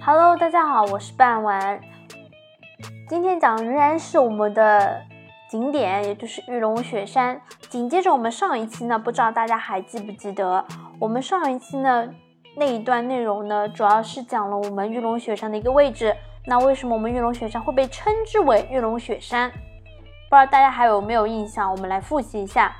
Hello，大家好，我是半丸。今天讲仍然是我们的景点，也就是玉龙雪山。紧接着我们上一期呢，不知道大家还记不记得？我们上一期呢那一段内容呢，主要是讲了我们玉龙雪山的一个位置。那为什么我们玉龙雪山会被称之为玉龙雪山？不知道大家还有没有印象？我们来复习一下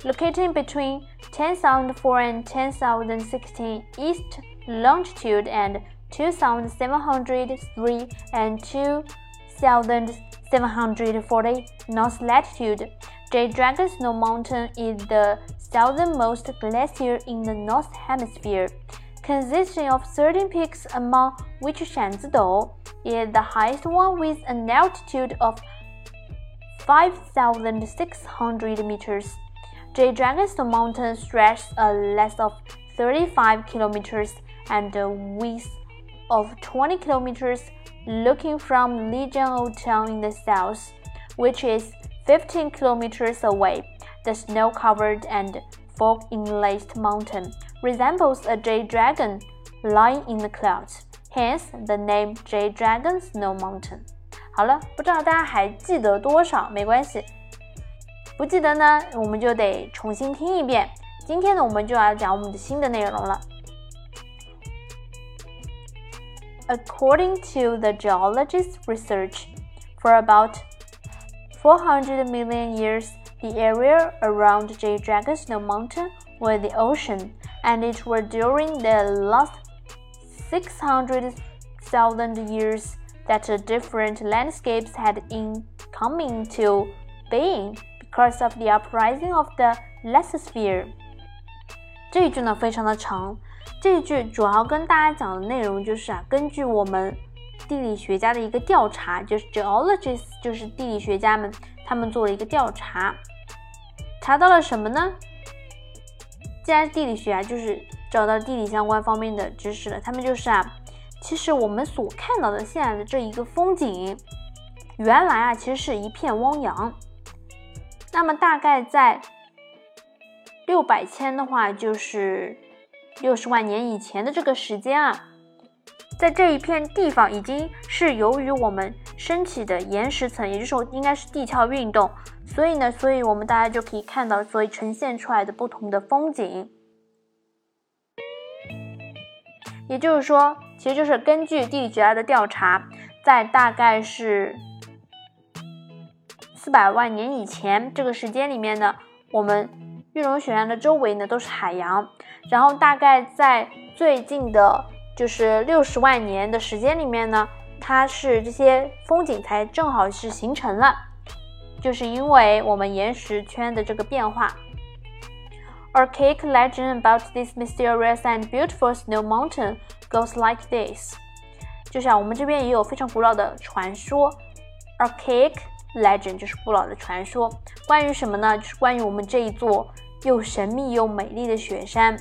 ：Located between ten thousand four and ten thousand sixteen east longitude and two thousand seven hundred three and two thousand seven hundred forty north latitude. J Dragon Snow Mountain is the southernmost glacier in the North Hemisphere, consisting of 13 peaks, among which Shanzidou is the highest one with an altitude of 5,600 meters. J Dragon Snow Mountain stretches a length of 35 kilometers and a width of 20 kilometers, looking from Lijiang Town in the south, which is 15 kilometers away, the snow covered and fog inlaced mountain resembles a jade dragon lying in the clouds, hence the name Jade Dragon Snow Mountain. 好了，不知道大家还记得多少？没关系，不记得呢，我们就得重新听一遍。今天呢，我们就要讲我们的新的内容了。 According to the geologist's research, for about 400 million years, the area around J Dragon Snow Mountain was the ocean, and it was during the last 600,000 years that different landscapes had in coming to being because of the uprising of the lithosphere. 这一句呢非常的长， 这一句主要跟大家讲的内容就是啊，根据我们地理学家的一个调查，就是 geologists，就是地理学家们，他们做了一个调查，查到了什么呢？既然地理学啊，就是找到地理相关方面的知识了。他们就是啊，其实我们所看到的现在的这一个风景，原来啊，其实是一片汪洋。那么大概在六百千的话，就是六十万年以前的这个时间啊。在这一片地方，已经是由于我们升起的岩石层，也就是说应该是地壳运动，所以呢，所以我们大家就可以看到，所以呈现出来的不同的风景。也就是说，其实就是根据地理学家的调查，在大概是四百万年以前这个时间里面呢，我们玉龙雪山的周围呢都是海洋，然后大概在最近的。就是六十万年的时间里面呢，它是这些风景才正好是形成了，就是因为我们岩石圈的这个变化。Archaic legend about this mysterious and beautiful snow mountain goes like this。就像我们这边也有非常古老的传说，Archaic legend 就是古老的传说，关于什么呢？就是关于我们这一座又神秘又美丽的雪山。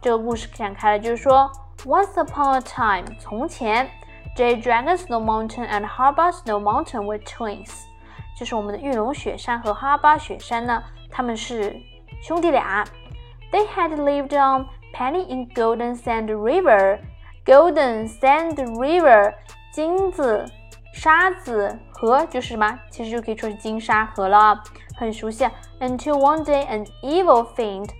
这个故事展开了，就是说。Once upon a time，从前，J Dragon Snow Mountain and Haba Snow Mountain were twins。就是我们的玉龙雪山和哈巴雪山呢，他们是兄弟俩。They had lived on Penny in Golden Sand River。Golden Sand River，金子沙子河就是什么？其实就可以说是金沙河了，很熟悉。Until one day an evil fiend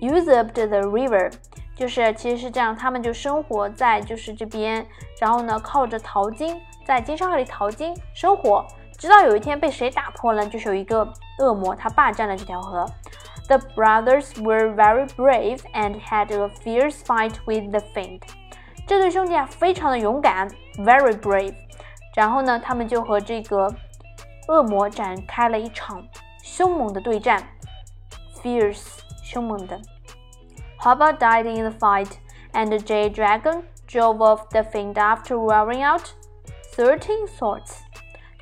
usurped the river。就是其实是这样，他们就生活在就是这边，然后呢靠着淘金，在金沙河里淘金生活，直到有一天被谁打破了，就是有一个恶魔，他霸占了这条河。The brothers were very brave and had a fierce fight with the fiend。这对兄弟啊非常的勇敢，very brave。然后呢，他们就和这个恶魔展开了一场凶猛的对战，fierce，凶猛的。Haba died in the fight, and Jade Dragon drove off the fiend after wearing out thirteen swords.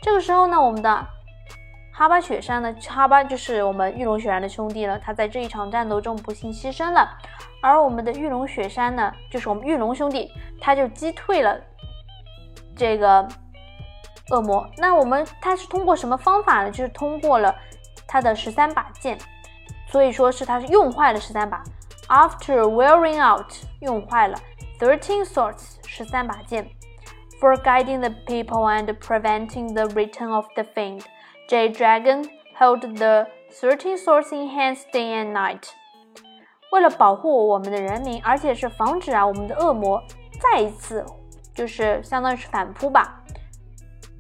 这个时候呢，我们的哈巴雪山呢，哈巴就是我们玉龙雪山的兄弟了，他在这一场战斗中不幸牺牲了。而我们的玉龙雪山呢，就是我们玉龙兄弟，他就击退了这个恶魔。那我们他是通过什么方法呢？就是通过了他的十三把剑，所以说是他是用坏了十三把。After wearing out，用坏了 thirteen swords 十三把剑，for guiding the people and preventing the return of the fiend。J Dragon held the thirteen swords in hands day and night. 为了保护我们的人民，而且是防止啊我们的恶魔再一次就是相当于是反扑吧，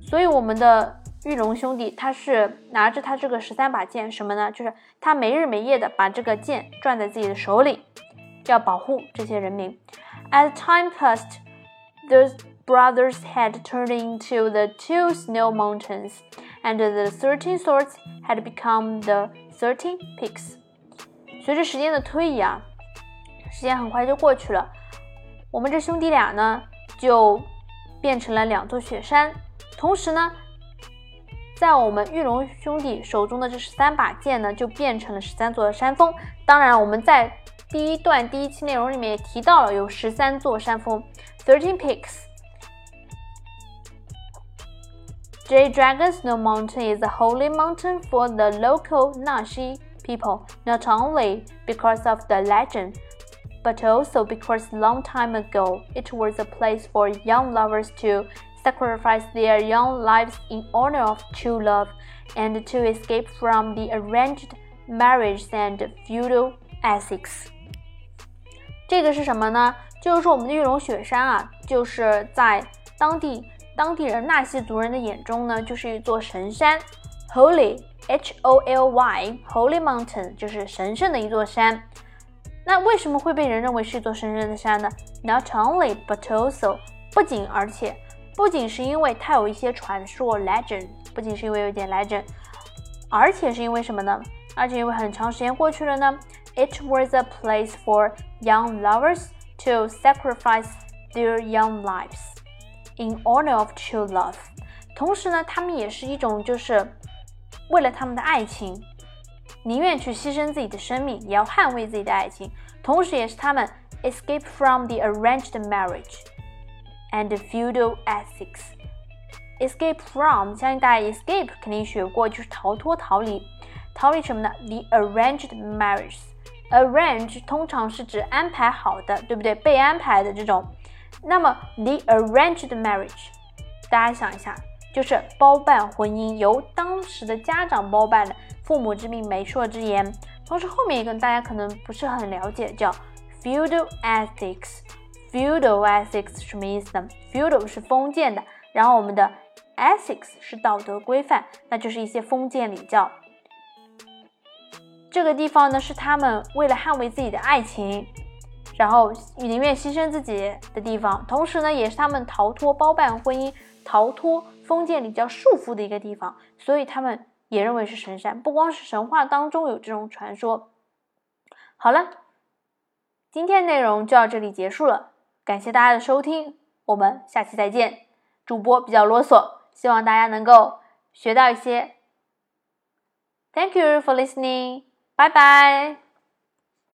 所以我们的玉龙兄弟他是拿着他这个十三把剑，什么呢？就是他没日没夜的把这个剑攥在自己的手里，要保护这些人民。As time passed, the brothers had turned into the two snow mountains, and the thirteen swords had become the thirteen peaks. 随着时间的推移啊，时间很快就过去了。我们这兄弟俩呢，就变成了两座雪山。同时呢，在我们玉龙兄弟手中的这十三把剑呢，就变成了十三座的山峰。当然，我们在第一段第一期内容里面也提到了有十三座山峰，thirteen peaks。J Dragon Snow Mountain is a holy mountain for the local Nashi people, not only because of the legend, but also because long time ago it was a place for young lovers to sacrifice their young lives in honor of true love and to escape from the arranged marriage and feudal ethics. 这个是什么呢？就是说我们的玉龙雪山啊，就是在当地当地人纳西族人的眼中呢，就是一座神山，Holy H O L Y Holy Mountain 就是神圣的一座山。那为什么会被人认为是一座神圣的山呢？Not only but also 不仅而且， 不仅是因为它有一些传说 legend，不仅是因为有点 legend，而且是因为什么呢？而且因为很长时间过去了呢，It was a place for young lovers to sacrifice their young lives in honor of true love。同时呢，他们也是一种就是为了他们的爱情，宁愿去牺牲自己的生命，也要捍卫自己的爱情。同时，也是他们 escape from the arranged marriage and feudal ethics。escape from，相信大家 escape 肯定学过，就是逃脱、逃离。逃离什么呢？The arranged marriage。arrange 通常是指安排好的，对不对？被安排的这种。那么 the arranged marriage，大家想一下。就是包办婚姻，由当时的家长包办的，父母之命，媒妁之言。同时后面一个大家可能不是很了解，叫 feudal ethics。Feudal ethics 什么意思呢？feudal 是封建的，然后我们的 ethics 是道德规范，那就是一些封建礼教。这个地方呢，是他们为了捍卫自己的爱情，然后宁愿牺牲自己的地方，同时呢，也是他们逃脱包办婚姻，逃脱。封建礼教束缚的一个地方，所以他们也认为是神山。不光是神话当中有这种传说。好了，今天内容就到这里结束了，感谢大家的收听，我们下期再见。主播比较啰嗦，希望大家能够学到一些。Thank you for listening，Bye bye.。